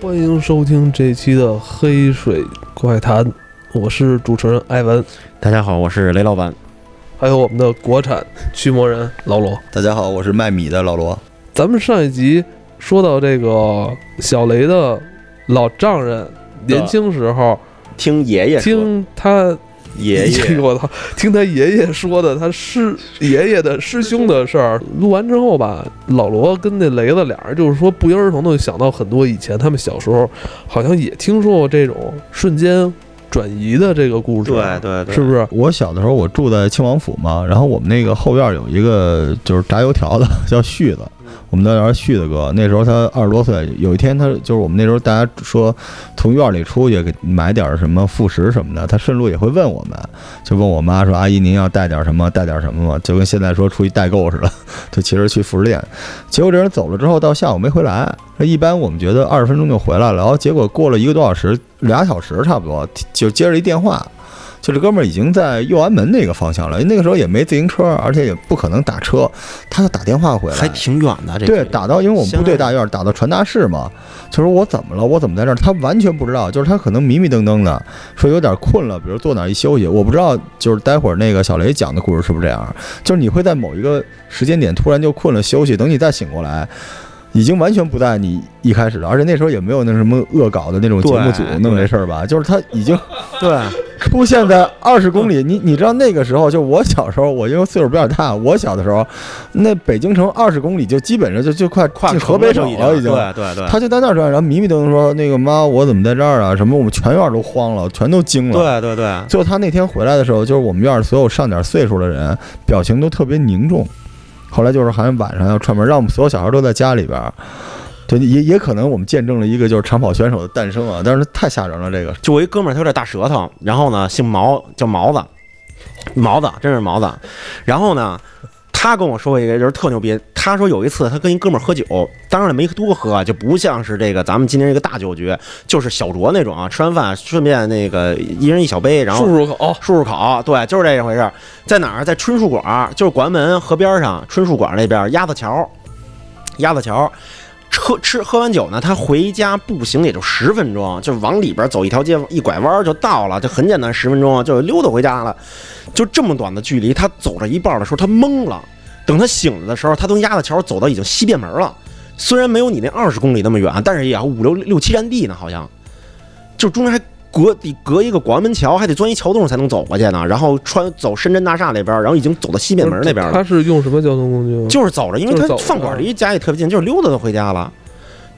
欢迎收听这期的《黑水怪谈》，我是主持人艾文，大家好，我是雷老板。还有我们的国产驱魔人老罗。大家好，我是卖米的老罗。咱们上一集说到这个小雷的老丈人年轻时候听爷爷，听他爷爷我操，听他爷爷说的他师爷爷的师兄的事儿。录完之后吧，老罗跟那雷子俩人就是说不约而同的想到很多以前他们小时候好像也听说过这种瞬间转移的这个故事，对对对，是不是？我小的时候我住在庆王府嘛，然后我们那个后院有一个就是炸油条的，叫旭子，我们都叫旭子哥。那时候他二十多岁，有一天他就是我们那时候大家说从院里出去给买点什么副食什么的，他顺路也会问我们，就问我妈说：“阿姨您要带点什么？带点什么吗？”就跟现在说出去代购似的，就其实去副食店。结果这人走了之后，到下午没回来。一般我们觉得二十分钟就回来了，然后结果过了一个多小时，俩小时差不多，就接着一电话。就这哥们儿已经在右安门那个方向了，那个时候也没自行车，而且也不可能打车，他就打电话回来，还挺远的。这对，打到因为我们部队大院，打到传达室嘛，就说我怎么了，我怎么在这儿？他完全不知道，就是他可能迷迷瞪瞪的，说有点困了，比如坐哪一休息，我不知道，就是待会儿那个小雷讲的故事是不是这样？就是你会在某一个时间点突然就困了休息，等你再醒过来。已经完全不在你一开始了，而且那时候也没有那什么恶搞的那种节目组弄这事儿吧，就是他已经对 出现在二十公里。你你知道那个时候，就我小时候，我因为岁数比较大，我小的时候，那北京城二十公里就基本上就就快进河北省了，已经。对对对。他就在那儿转，然后迷迷瞪瞪说：“那个妈，我怎么在这儿啊？什么？我们全院都慌了，全都惊了。”对对对。最后他那天回来的时候，就是我们院所有上点岁数的人，表情都特别凝重。后来就是好像晚上要串门，让我们所有小孩都在家里边儿。对，也也可能我们见证了一个就是长跑选手的诞生啊！但是太吓人了，这个。就我一哥们儿，他有点大舌头，然后呢，姓毛，叫毛子，毛子，真是毛子。然后呢，他跟我说过一个，就是特牛逼。他说有一次他跟一哥们儿喝酒，当然了没多喝，就不像是这个咱们今天这个大酒局，就是小酌那种啊。吃完饭顺便那个一人一小杯，然后漱漱口，漱漱口。对，就是这一回事。在哪儿？在春树馆，就是广安门河边上春树馆那边鸭子桥，鸭子桥。喝吃喝完酒呢，他回家步行也就十分钟，就往里边走一条街，一拐弯就到了，就很简单，十分钟就溜达回家了。就这么短的距离，他走着一半的时候，他懵了。等他醒了的时候，他从鸭子桥走到已经西便门了。虽然没有你那二十公里那么远，但是也要五六六七站地呢，好像。就中间还隔得隔一个广安门桥，还得钻一桥洞才能走过去呢。然后穿走深圳大厦那边，然后已经走到西便门那边了。他是用什么交通工具？就是走着，因为他饭馆离家也特别近，就是溜达就回家了。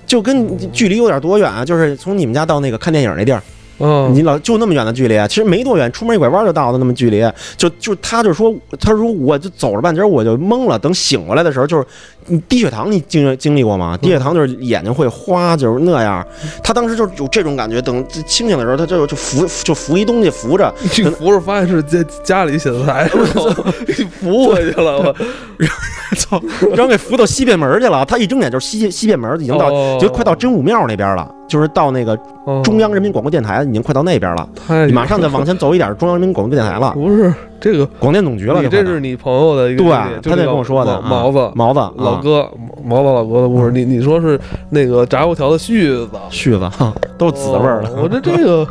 就跟距离有点多远啊？就是从你们家到那个看电影那地儿。嗯，你老就那么远的距离，其实没多远，出门一拐弯就到的那么距离。就就他就说，他说我就走了半截，我就懵了。等醒过来的时候，就是你低血糖，你经经历过吗？低血糖就是眼睛会花，就是那样。他当时就有这种感觉。等清醒的时候，他就就扶就扶一东西扶着，扶着发现是家家里写字台，扶回去了，我 操，然后给扶到西便门去了。他一睁眼就是西西便门，已经到就快到真武庙那边了。就是到那个中央人民广播电台，已经快到那边了。你马上再往前走一点，中央人民广播电台了。不是这个广电总局了。这是你朋友的一个，对，他那跟我说的。毛子，毛子，老哥，毛子老哥的故事。你你说是那个炸油条的絮子，絮子，都是紫味儿的。我这这个，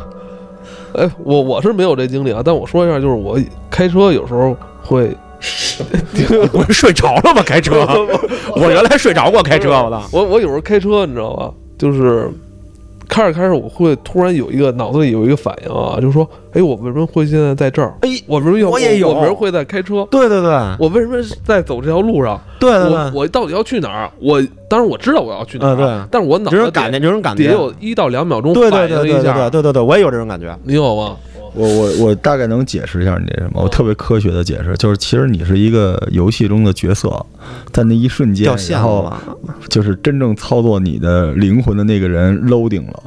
哎，我我是没有这经历啊。但我说一下，就是我开车有时候会，我睡着了吗？开车，我原来睡着过开车，我的。我我有时候开车，你知道吧？就是。开着开着，我会突然有一个脑子里有一个反应啊，就是说，哎，我为什么会现在在这儿？哎，我为什么要？我也有。我为什么会在开车？对对对，我为什么在走这条路上？对对对，我到底要去哪儿？我当然我知道我要去哪儿，对，但是我脑子感觉这种感觉得有一到两秒钟反应一下。对对对，我也有这种感觉，你有吗？我我我大概能解释一下你这什么？我特别科学的解释，就是其实你是一个游戏中的角色，在那一瞬间，然后就是真正操作你的灵魂的那个人 loading 了。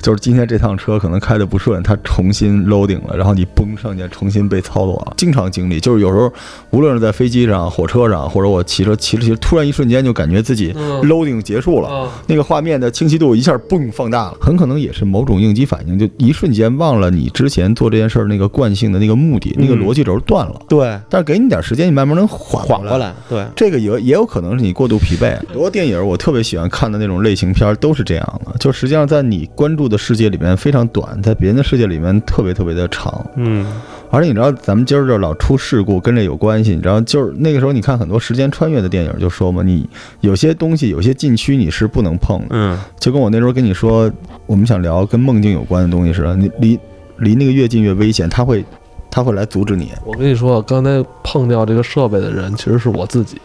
就是今天这趟车可能开的不顺，它重新 loading 了，然后你嘣上去重新被操作了，经常经历。就是有时候无论是在飞机上、火车上，或者我骑车骑着骑着，突然一瞬间就感觉自己嗯 loading 结束了。啊，那个画面的清晰度一下嘣放大了，很可能也是某种应激反应，就一瞬间忘了你之前做这件事儿那个惯性的那个目的，那个逻辑轴断了。对，但是给你点时间，你慢慢能缓缓过。来，对，这个也也有可能是你过度疲惫。很多电影我特别喜欢看的那种类型片都是这样的，就实际上在你关注的世界里面非常短，在别人的世界里面特别特别的长。嗯而且你知道，咱们今儿这老出事故跟这有关系。你知道，就是那个时候你看很多时间穿越的电影，就说嘛，你有些东西有些禁区你是不能碰的。嗯就跟我那时候跟你说，我们想聊跟梦境有关的东西似的，你离离那个越近越危险，他会他会来阻止你。我跟你说，刚才碰掉这个设备的人其实是我自己，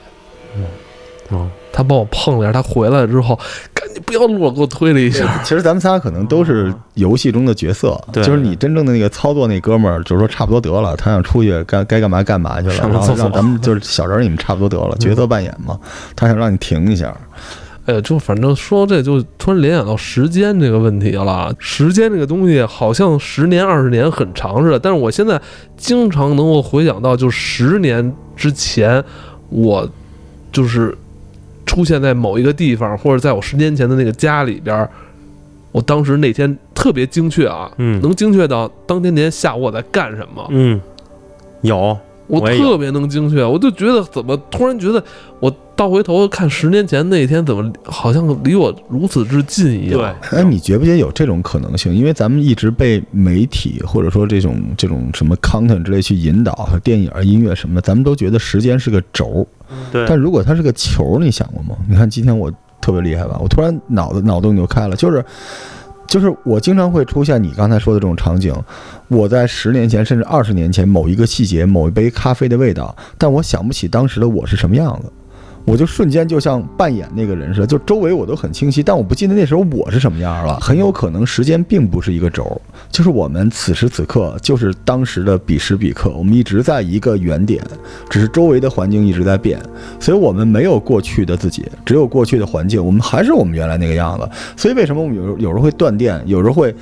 哦，他帮我碰了一下，他回来之后，赶紧不要录了，给我推了一下。其实咱们仨可能都是游戏中的角色，对就是你真正的那个操作那哥们儿，就是说差不多得了，他想出去该该干嘛干嘛去了，然后让咱们就是小人儿你们差不多得了，角色扮演嘛，他想让你停一下。哎呀，就反正说这就突然联想到时间这个问题了。时间这个东西好像十年二十年很长似的，但是我现在经常能够回想到，就十年之前，我就是出现在某一个地方，或者在我十年前的那个家里边。我当时那天特别精确啊，嗯能精确到当天那天下午我在干什么，嗯，有，我我特别能精确，我就觉得怎么突然觉得我倒回头看十年前那一天，怎么好像离我如此之近一样？对，哎，你觉不觉得有这种可能性？因为咱们一直被媒体或者说这种这种什么 content 之类去引导，电影、音乐什么的，咱们都觉得时间是个轴。对但如果它是个球，你想过吗？你看今天我特别厉害吧？我突然脑子脑洞就开了，就是就是我经常会出现你刚才说的这种场景。我在十年前甚至二十年前某一个细节、某一杯咖啡的味道，但我想不起当时的我是什么样子。我就瞬间就像扮演那个人似的，就周围我都很清晰，但我不记得那时候我是什么样了。很有可能时间并不是一个轴，就是我们此时此刻就是当时的彼时彼刻，我们一直在一个原点，只是周围的环境一直在变，所以我们没有过去的自己，只有过去的环境，我们还是我们原来那个样子。所以为什么我们有有时候会断电，有时候会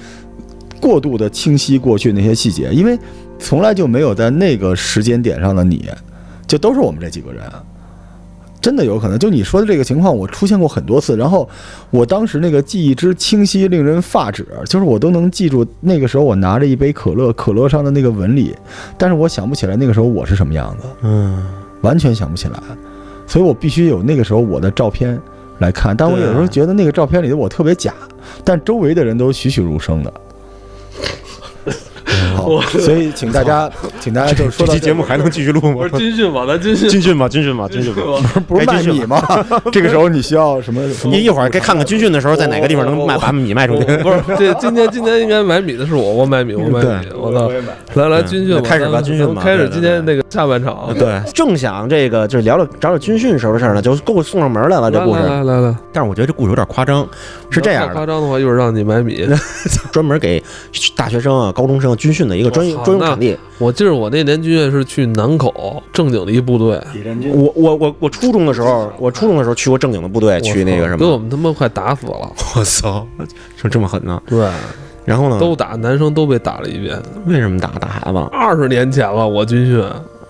过度的清晰过去那些细节，因为从来就没有在那个时间点上的你，就都是我们这几个人。真的有可能，就你说的这个情况，我出现过很多次。然后我当时那个记忆之清晰，令人发指，就是我都能记住那个时候我拿着一杯可乐，可乐上的那个纹理，但是我想不起来那个时候我是什么样子，嗯，完全想不起来。所以我必须有那个时候我的照片来看。但我有时候觉得那个照片里的我特别假，但周围的人都栩栩如生的。好，所以请大家，请大家就是说这这期节目还能继续录吗不？是军训吗，咱军训。军训吧，军训吧，军训吧。不是卖米吗？这个时候你需要什么什么？一一会儿该看看军训的时候在哪个地方能卖把米卖出去。不是，这今天今天应该买米的是我，我买米，我买米，我操！来来军训，开始吧军训吧开始今天那个下半场。对，正想这个就是聊聊找找军训时候的事儿呢，就给我送上门来了这故事。来来来，但是我觉得这故事有点夸张，是这样的，夸张的话，一会儿让你买米。专门给大学生啊、高中生军训的一个专我操专用场地。我记得我那年军训是去南口正经的一部队，我我我我初中的时候，我初中的时候去过正经的部队，去那个什么。给我们他妈快打死了。我操，就这么狠呢？对，然后呢？都打，男生都被打了一遍。为什么打打孩子？二十年前了，我军训。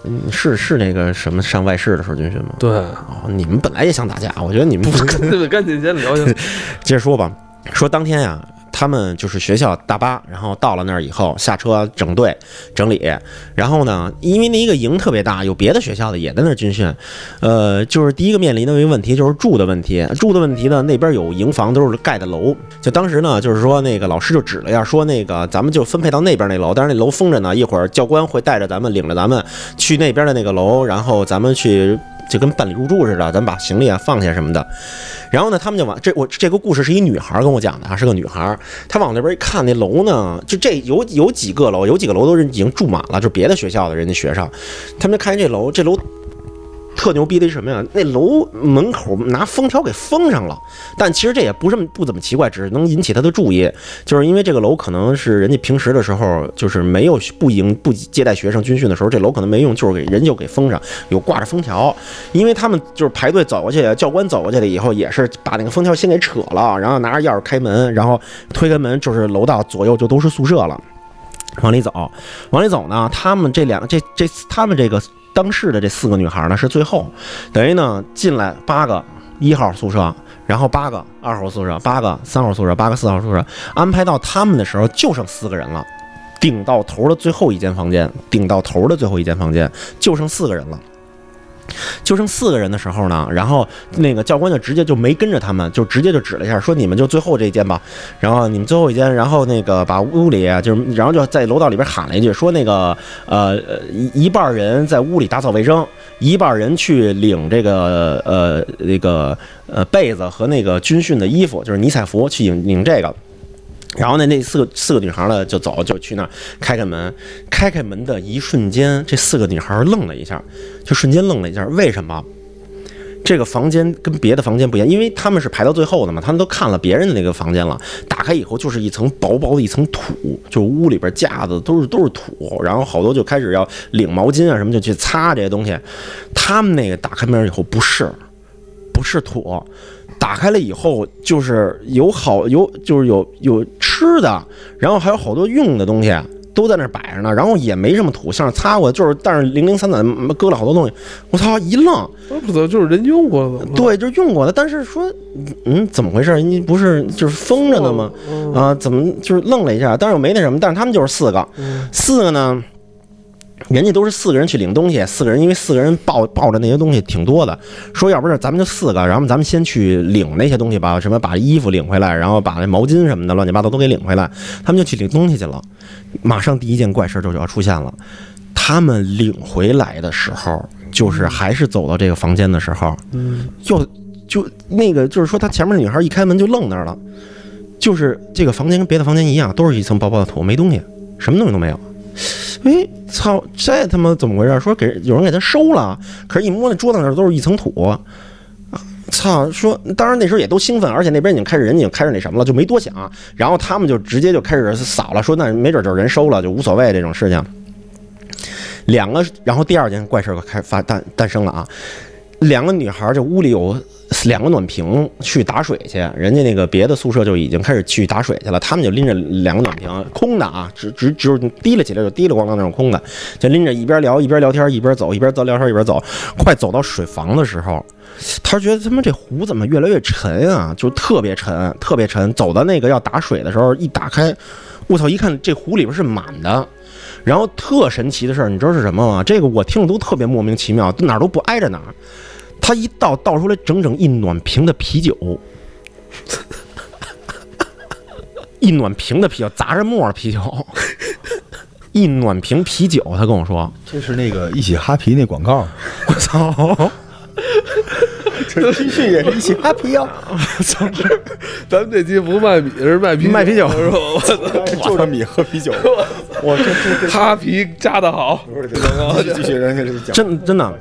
嗯是是那个什么上外事的时候军训吗？对，哦，你们本来也想打架，我觉得你们对对，赶紧先聊一下。接着说吧，说当天呀，他们就是学校大巴，然后到了那儿以后下车整队整理，然后呢，因为那一个营特别大，有别的学校的也在那儿军训，呃，就是第一个面临的一个问题就是住的问题，住的问题呢，那边有营房都是盖的楼，就当时呢，就是说那个老师就指了一下，说那个咱们就分配到那边那楼，但是那楼封着呢，一会儿教官会带着咱们领着咱们去那边的那个楼，然后咱们去。就跟办理入住似的，咱们把行李啊放下什么的，然后呢，他们就往这我这个故事是一女孩跟我讲的啊，是个女孩，她往那边一看，那楼呢，就这有有几个楼，有几个楼都是已经住满了，就别的学校的人家学生，他们就看见这楼，这楼特牛逼的是什么呀？那楼门口拿封条给封上了，但其实这也不是不怎么奇怪，只是能引起他的注意，就是因为这个楼可能是人家平时的时候就是没有不迎不接待学生军训的时候，这楼可能没用，就是给人就给封上，有挂着封条，因为他们就是排队走过去，教官走过去了以后，也是把那个封条先给扯了，然后拿着钥匙开门，然后推开门就是楼道左右就都是宿舍了。往里走，往里走呢，他们这两这这他们这个当事的这四个女孩呢是最后，等于呢进来八个一号宿舍，然后八个二号宿舍，八个三号宿舍，八个四号宿舍，安排到他们的时候就剩四个人了，顶到头的最后一间房间，顶到头的最后一间房间就剩四个人了。就剩四个人的时候呢，然后那个教官就直接就没跟着他们，就直接就指了一下，说你们就最后这间吧。然后你们最后一间，然后那个把屋里就是，然后就在楼道里边喊了一句，说那个呃一一半人在屋里打扫卫生，一半人去领这个呃那个呃被子和那个军训的衣服，就是迷彩服去领领这个。然后呢，那四个四个女孩儿呢就走，就去那儿开开门，开开门的一瞬间，这四个女孩愣了一下，就瞬间愣了一下。为什么？这个房间跟别的房间不一样，因为他们是排到最后的嘛，他们都看了别人的那个房间了。打开以后就是一层薄薄的一层土，就是屋里边架子都是都是土，然后好多就开始要领毛巾啊什么就去擦这些东西。他们那个打开门以后不是，不是土。打开了以后，就是有好有就是有有吃的，然后还有好多用的东西都在那摆着呢，然后也没什么土，像是擦过，就是但是零零散散搁了好多东西。我操，一愣，不得就是人用过的，对，就是用过的，但是说，嗯，怎么回事？你不是就是封着呢吗？啊，怎么就是愣了一下？但是我没那什么，但是他们就是四个，四个呢。人家都是四个人去领东西，四个人因为四个人抱抱着那些东西挺多的，说要不是咱们就四个，然后咱们先去领那些东西吧，什么把衣服领回来，然后把那毛巾什么的乱七八糟都给领回来，他们就去领东西去了。马上第一件怪事就就要出现了，他们领回来的时候，就是还是走到这个房间的时候，嗯，就就那个就是说，他前面女孩一开门就愣那儿了，就是这个房间跟别的房间一样，都是一层薄薄的土，没东西，什么东西都没有。哎，操！这他妈怎么回事？说给有人给他收了，可是，一摸那桌子那都是一层土。操！说，当然那时候也都兴奋，而且那边已经开始人已经开始那什么了，就没多想。然后他们就直接就开始扫了，说那没准就是人收了，就无所谓这种事情。两个，然后第二件怪事开发诞诞生了啊！两个女孩，这屋里有。两个暖瓶去打水去，人家那个别的宿舍就已经开始去打水去了，他们就拎着两个暖瓶，空的啊，只只只有提了起来就提了咣当那种空的，就拎着一边聊一边聊天一边走一边走聊天一边走，快走到水房的时候，他觉得他妈这壶怎么越来越沉啊，就特别沉特别沉。走到那个要打水的时候，一打开，我操，一看这壶里边是满的，然后特神奇的事儿，你知道是什么吗？这个我听着都特别莫名其妙，哪儿都不挨着哪儿。他一倒倒出来整整一暖瓶的啤酒，一暖瓶的啤酒，砸着沫啤酒，一暖瓶啤酒。他跟我说，这是那个一起哈啤那广告。我操！这 T 恤也是一起哈啤啊！我操！咱们这期不卖米，是卖啤卖啤酒是吧？我操！就着米喝啤酒。我这哈啤加的好。继续人家这讲，真真的。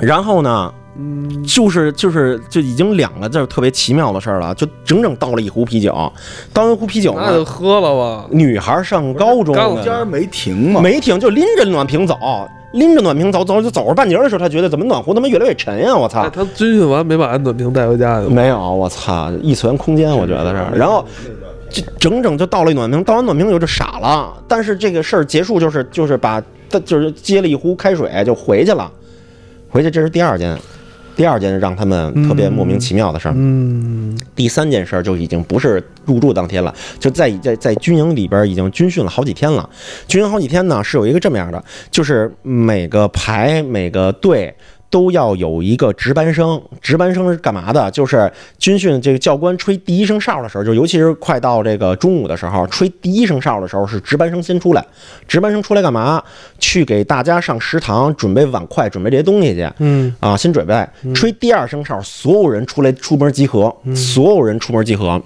然后呢？嗯，就是就是就已经两个字特别奇妙的事儿了，就整整倒了一壶啤酒，倒一壶啤酒那就喝了吧。女孩上高中，中间没停嘛，没停，就拎着暖瓶走，拎着暖瓶走走，就走着半截的时候，他觉得怎么暖壶他妈越来越沉呀！我操，他军训完没把暖瓶带回家去？没有，我操，一次元空间，我觉得是。然后就整整就倒了一暖瓶，倒完暖瓶以后就傻了。但是这个事儿结束就是就是把他就是接了一壶开水就回去了，回去这是第二件。第二件让他们特别莫名其妙的事儿，嗯，第三件事儿就已经不是入住当天了，就在在在军营里边已经军训了好几天了。军营好几天呢，是有一个这么样的，就是每个排每个队。都要有一个值班生，值班生是干嘛的？就是军训这个教官吹第一声哨的时候，就尤其是快到这个中午的时候，吹第一声哨的时候，是值班生先出来。值班生出来干嘛？去给大家上食堂准备碗筷，准备这些东西去。嗯，啊，先准备。吹第二声哨，所有人出来出门集合，所有人出门集合。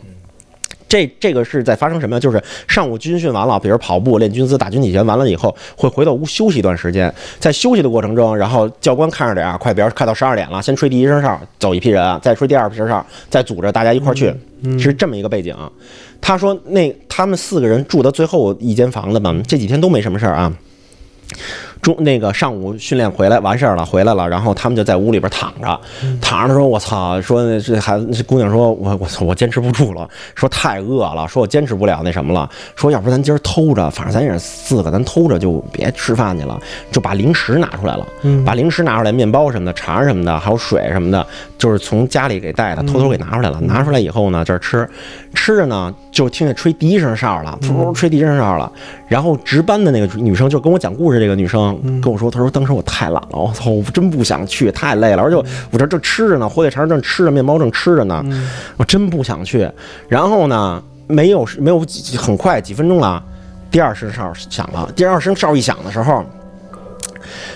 这这个是在发生什么？就是上午军训完了，比如跑步、练军姿、打军体拳完了以后，会回到屋休息一段时间。在休息的过程中，然后教官看着点啊，快，比如快到十二点了，先吹第一声哨，走一批人，再吹第二声哨，再组织大家一块儿去，是这么一个背景。他说那他们四个人住的最后一间房子嘛，这几天都没什么事儿啊。中那个上午训练回来完事儿了，回来了，然后他们就在屋里边躺着，躺着说：“我操！”说这孩子这姑娘说：“我我操！我坚持不住了，说太饿了，说我坚持不了那什么了，说要不咱今儿偷着，反正咱也是四个，咱偷着就别吃饭去了，就把零食拿出来了，把零食拿出来，面包什么的，肠什么的，还有水什么的，就是从家里给带的，偷偷给拿出来了。拿出来以后呢，这儿吃，吃着呢，就听见吹第一声哨了，噗吹第一声哨了。然后值班的那个女生就跟我讲故事，这个女生跟我说，他说当时我太懒了，我操，我真不想去，太累了，而且我这正吃着呢，火腿肠正吃着，面包正吃着呢，我真不想去。然后呢，没有没有几很快几分钟了，第二声哨响了，第二声哨一响的时候。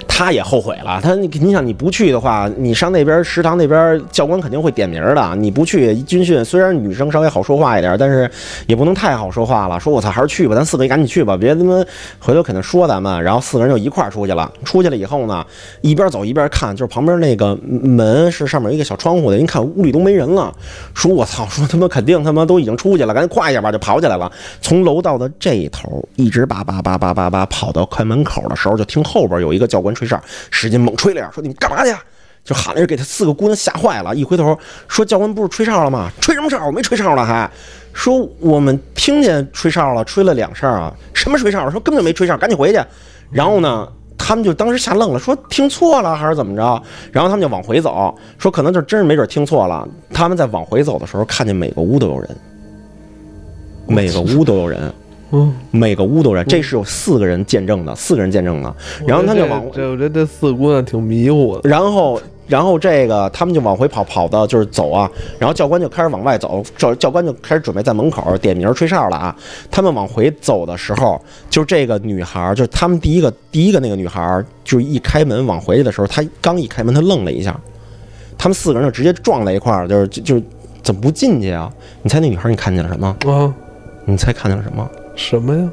他也后悔了，他你想你不去的话，你上那边食堂那边教官肯定会点名的。你不去军训，虽然女生稍微好说话一点，但是也不能太好说话了。说我操，还是去吧，咱四个赶紧去吧，别他妈回头肯定说咱们。然后四个人就一块儿出去了。出去了以后呢，一边走一边看，就是旁边那个门是上面一个小窗户的，一看屋里都没人了。说我操，说他妈肯定他妈都已经出去了，赶紧快一点吧，就跑起来了。从楼道的这一头一直叭叭叭叭叭叭跑到快门口的时候，就听后边有一个教官吹哨，使劲猛吹了一下，说你们干嘛去？就喊了一声，给他四个姑娘吓坏了。一回头说教官不是吹哨了吗？吹什么哨？我没吹哨了，还说我们听见吹哨了，吹了两声啊。什么吹哨？说根本就没吹哨，赶紧回去。然后呢，他们就当时吓愣了，说听错了还是怎么着？然后他们就往回走，说可能就真是没准听错了。他们在往回走的时候，看见每个屋都有人，每个屋都有人。嗯，每个屋都人，这是有四个人见证的，四个人见证的。然后他就往这，我觉得这四姑娘挺迷糊的。然后，然后这个他们就往回跑，跑到就是走啊。然后教官就开始往外走，教教官就开始准备在门口点名吹哨了啊。他们往回走的时候，就这个女孩，就是他们第一个第一个那个女孩，就是一开门往回去的时候，她刚一开门，她愣了一下。他们四个人就直接撞在一块儿，就是就就怎么不进去啊？你猜那女孩你看见了什么？啊，你猜看见了什么？什么呀？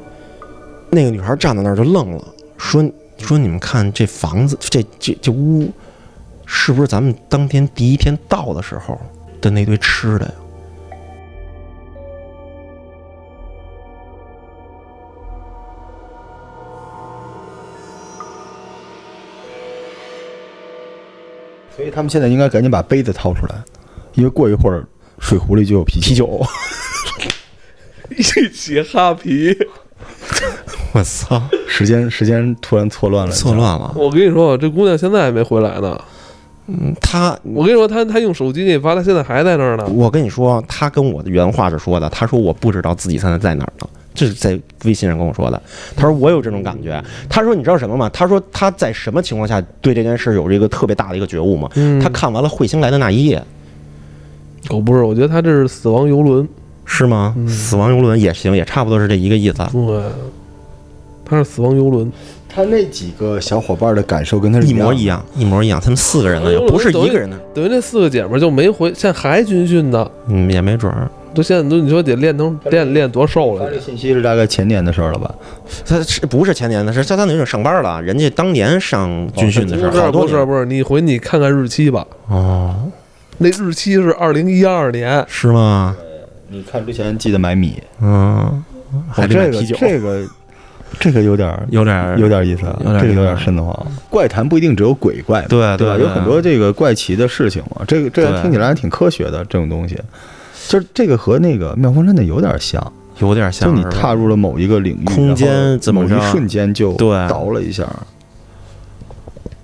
那个女孩站在那儿就愣了，说：“说你们看这房子，这这这屋，是不是咱们当天第一天到的时候的那堆吃的呀？”所以他们现在应该赶紧把杯子掏出来，因为过一会儿水壶里就有啤啤酒。一起哈皮，我操！时间时间突然错乱了，错乱了。我跟你说，这姑娘现在还没回来呢。嗯，她，我跟你说，她她用手机给你发，她现在还在那儿呢。我跟你说，她跟我的原话是说的，她说我不知道自己现在在哪儿呢，这是在微信上跟我说的。她说我有这种感觉。她说你知道什么吗？她说她在什么情况下对这件事有这个特别大的一个觉悟吗？她看完了彗星来的那一夜。哦，不是，我觉得她这是死亡游轮。是吗？死亡游轮也行，也差不多是这一个意思。对，他是死亡游轮。他那几个小伙伴的感受跟他一模一样，一模一样。他们四个人呢，又不是一个人呢。等于那四个姐们就没回，现在还军训呢。嗯，也没准儿。都现在都你说得练成练练多瘦了？这信息是大概前年的事儿了吧？他是不是前年的？是相当于上班了。人家当年上军训的时候，不是不是，你回你看看日期吧。哦，那日期是二零一二年，是吗？你看之前记得买米，嗯，还这个这个这个有点有点有点意思，这个有点瘆得慌。怪谈不一定只有鬼怪，对对吧？有很多这个怪奇的事情嘛。这个这个听起来还挺科学的，这种东西，就是这个和那个妙峰山的有点像，有点像。就你踏入了某一个领域，空间怎么一瞬间就倒了一下。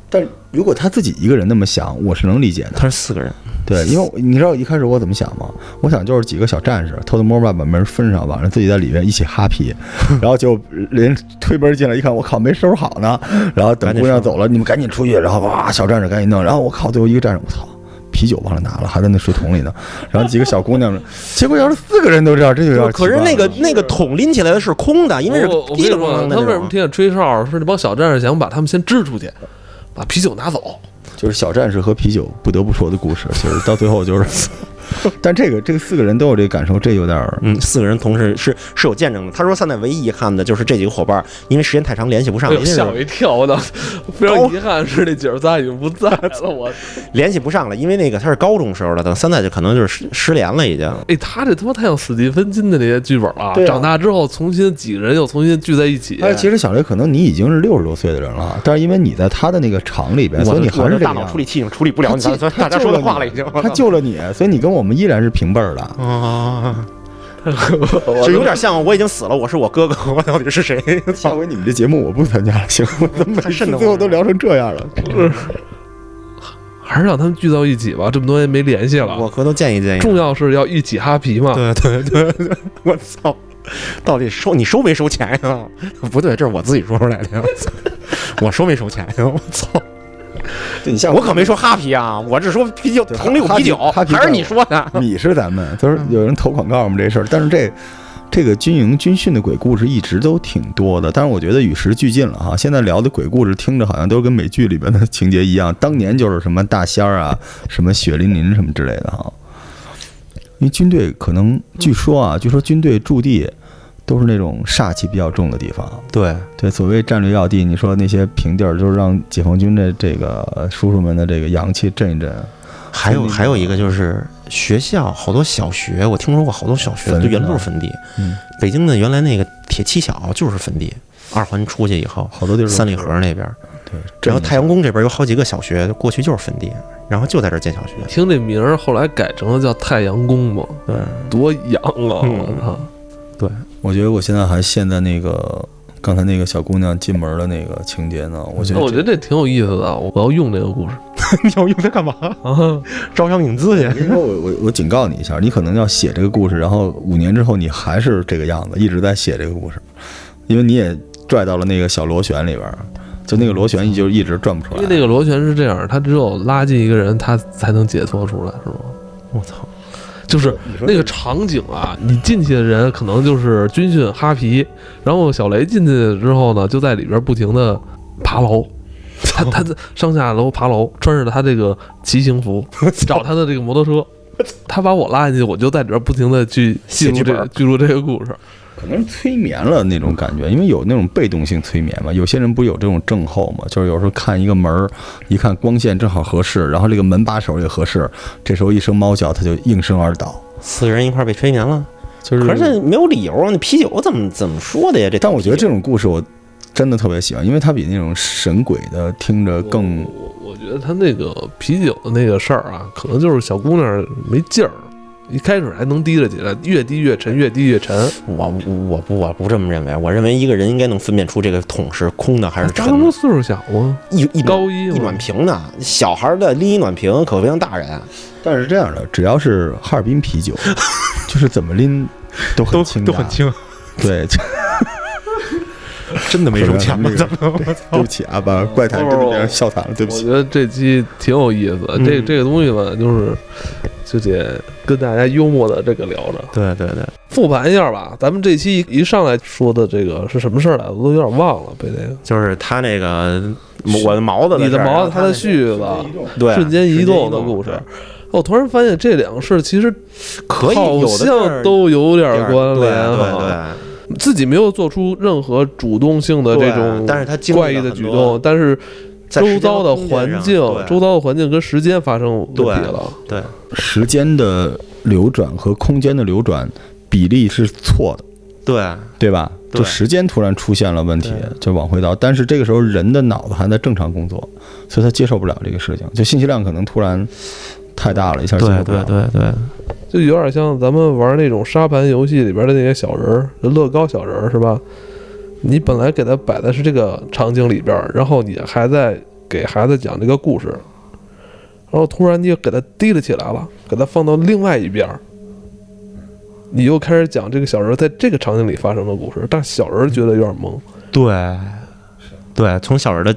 但如果他自己一个人那么想，我是能理解的。他是四个人。对，因为你知道一开始我怎么想吗？我想就是几个小战士偷偷摸摸把门封上，晚上自己在里面一起哈皮，然后就人推门进来一看，我靠，没收拾好呢。然后等姑娘走了，你们赶紧出去，然后哇，小战士赶紧弄。然后我靠，最后一个战士，我操，啤酒忘了拿了，还在那水桶里呢。然后几个小姑娘，结果要是四个人都这样，这就要可是那个那个桶拎起来的是空的，因为是滴了咣的。他为什么听见吹哨？说那帮小战士想把他们先支出去，把啤酒拿走。就是小战士和啤酒不得不说的故事，其实到最后就是 但这个这个四个人都有这个感受，这有点儿嗯，四个人同时是是有见证的。他说现在唯一遗憾的就是这几个伙伴，因为时间太长联系不上，吓我一跳！我操，非常遗憾是那姐儿仨已经不在了。我，联系不上了，因为那个他是高中时候的，等现在就可能就是失失联了已经。哎，他这他妈太像史蒂芬金的那些剧本了。对啊长大之后，重新几个人又重新聚在一起。哎，其实小雷可能你已经是六十多岁的人了，但是因为你在他的那个厂里边，所以你还是这大脑处理器已经处理不了你大家说的话了已经。他救了你，所以你跟我们依然是平辈儿的。啊，我就有点像我已经死了，我是我哥哥，我到底是谁？下回你们这节目我不参加了，行？我怎么每次太瘆得慌最后都聊成这样了？还是让他们聚到一起吧。这么多年没联系了，我回头见一见。重要是要一起哈皮嘛。对对对对，我操！到底收你收没收钱呀？不对，这是我自己说出来的呀。我收没收钱呀？我操！对你下我可没说哈啤啊，我是说啤酒，对桶里有啤酒，还是你说的？你是咱们，就是有人投广告我们这事儿，但是这这个军营军训的鬼故事一直都挺多的，但是我觉得与时俱进了哈。现在聊的鬼故事听着好像都跟美剧里边的情节一样，当年就是什么大仙儿啊、什么血淋淋什么之类的哈。因为军队可能据说啊，据说军队驻地都是那种煞气比较重的地方。对，对，所谓战略要地，你说那些平地儿，就是让解放军的这个叔叔们的这个阳气震一震。还有还有一个就是学校，好多小学，我听说过好多小学就原来都是坟地。嗯，北京的原来那个铁七小就是坟地，二环出去以后，好多地儿三里河那边，对，然后太阳宫这边有好几个小学，过去就是坟地，然后就在这儿建小学。听这名儿，后来改成了叫太阳宫嘛，对，多洋啊！嗯我操，我觉得我现在还陷在那个刚才那个小姑娘进门的那个情节呢。我觉得我觉得这挺有意思的，我要用这个故事 你要用它干嘛？啊。招商引资去？因为我我我警告你一下，你可能要写这个故事，然后五年之后你还是这个样子，一直在写这个故事，因为你也拽到了那个小螺旋里边儿，就那个螺旋就一直转不出来。因为那个螺旋是这样，它只有拉进一个人，他才能解脱出来，是吗？我操！就是那个场景啊，你进去的人可能就是军训哈皮，然后小雷进去之后呢，就在里边不停的爬楼，他他在 上下楼爬楼，穿着他这个骑行服，找他的这个摩托车，他把我拉进去，我就在里边不停的去记录这个记录这个故事。可能是催眠了那种感觉，因为有那种被动性催眠嘛。有些人不有这种症候嘛，就是有时候看一个门儿，一看光线正好合适，然后这个门把手也合适，这时候一声猫叫，他就应声而倒。四个人一块儿被催眠了，就是，可是没有理由啊！那啤酒怎么怎么说的呀？这但我觉得这种故事我真的特别喜欢，因为它比那种神鬼的听着更我我觉得他那个啤酒的那个事儿啊，可能就是小姑娘没劲儿。一开始还能提着起来，越低越沉，越低越沉。我我不我不这么认为，我认为一个人应该能分辨出这个桶是空的还是沉的。岁数小吗？一一高一一暖瓶呢，小孩的拎一暖瓶可不像大人，但是这样的，只要是哈尔滨啤酒，就是怎么拎都很轻，都很。轻，对，真的没收钱吗？那个对不起啊，把怪谈真的变成笑谈了，对不起。我觉得这期挺有意思这这个东西吧，就是就得跟大家幽默的这个聊着，对对对，复盘一下吧。咱们这期一上来说的这个是什么事儿来着？我都有点忘了，被那个就是他那个我的毛子你的毛子，他的续，絮子，对，瞬间移动的故事。我突然发现这两个事儿其实可以好像都有点关联对哈。对对。自己没有做出任何主动性的这种怪异的举动，但是周遭的环境、周遭的环境跟时间发生问题了。对时间的流转和空间的流转比例是错的，对对吧？就时间突然出现了问题，就往回倒。但是这个时候人的脑子还在正常工作，所以他接受不了这个事情，就信息量可能突然太大了，一下接受对不了。对对对，就有点像咱们玩那种沙盘游戏里边的那些小人儿，乐高小人儿是吧？你本来给他摆的是这个场景里边，然后你还在给孩子讲这个故事，然后突然你又给他提了起来了，给他放到另外一边，你又开始讲这个小人在这个场景里发生的故事，但小人觉得有点懵，对对，从小人的？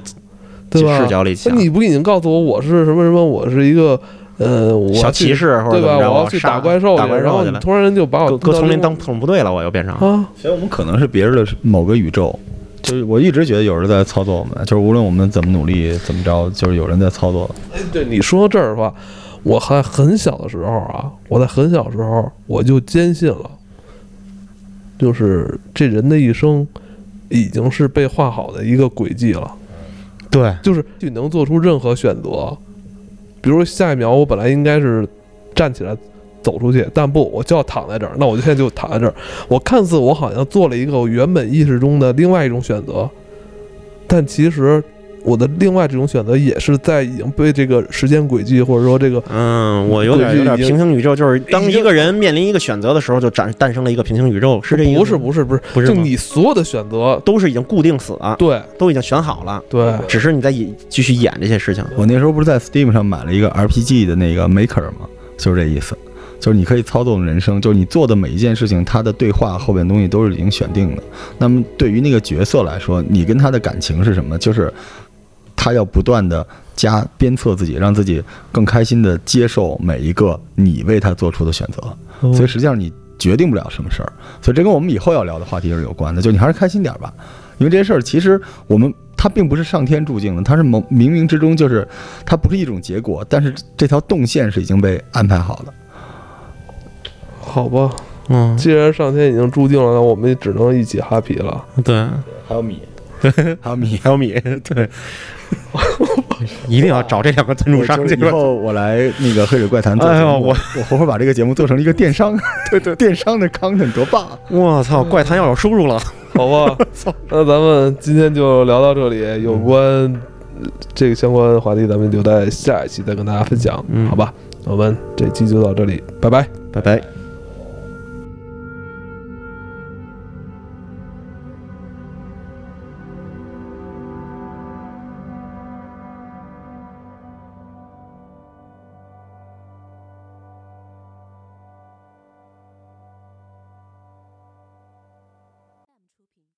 视角里讲，你不已经告诉我我是什么什么？我是一个呃，我小骑士或者对吧？怎么着我要去打怪兽打去，然后怪兽去了，你突然就把我搁丛林当特种部队了，我又变成。啊，所以我们可能是别人的某个宇宙。就是我一直觉得有人在操作我们，就是无论我们怎么努力怎么着，就是有人在操作。哎，对你说到这儿的话，我还很小的时候啊，我在很小的时候我就坚信了，就是这人的一生已经是被画好的一个轨迹了，对，就是你能做出任何选择，比如下一秒我本来应该是站起来走出去，但不，我就要躺在这儿，那我就现在就躺在这儿。我看似我好像做了一个我原本意识中的另外一种选择，但其实我的另外这种选择也是在已经被这个时间轨迹或者说这个嗯，我有点对有点平行宇宙，就是当一个人面临一个选择的时候，就诞诞生了一个平行宇宙，是这意思吗？不是不是不是，就不是就你所有的选择，都是已经固定死了，对都已经选好了，对，只是你在演继续演这些事情。我那时候不是在 Steam 上买了一个 RPG 的那个 Maker 吗？就是这意思，就是你可以操纵人生，就是你做的每一件事情，它的对话后边东西都是已经选定的。那么对于那个角色来说，你跟他的感情是什么？就是他要不断的加鞭策自己，让自己更开心的接受每一个你为他做出的选择。所以实际上你决定不了什么事儿，所以这跟我们以后要聊的话题是有关的。就你还是开心点儿吧，因为这些事儿其实我们它并不是上天注定的，它是冥冥冥之中就是它不是一种结果，但是这条动线是已经被安排好的。好吧，嗯，既然上天已经注定了，那我们也只能一起 happy 了。对，还有米，还有米。还有米，对，一定要找这两个赞助商以这个。后我来那个黑水怪谈做节目，哎呦我我活活把这个节目做成了一个电商，对对，电商的 content 多棒！我操，怪谈要有收入了。好吧，那咱们今天就聊到这里，有关呃这个相关话题，咱们留在下一期再跟大家分享，嗯好吧？我们这期就到这里，拜拜。拜拜。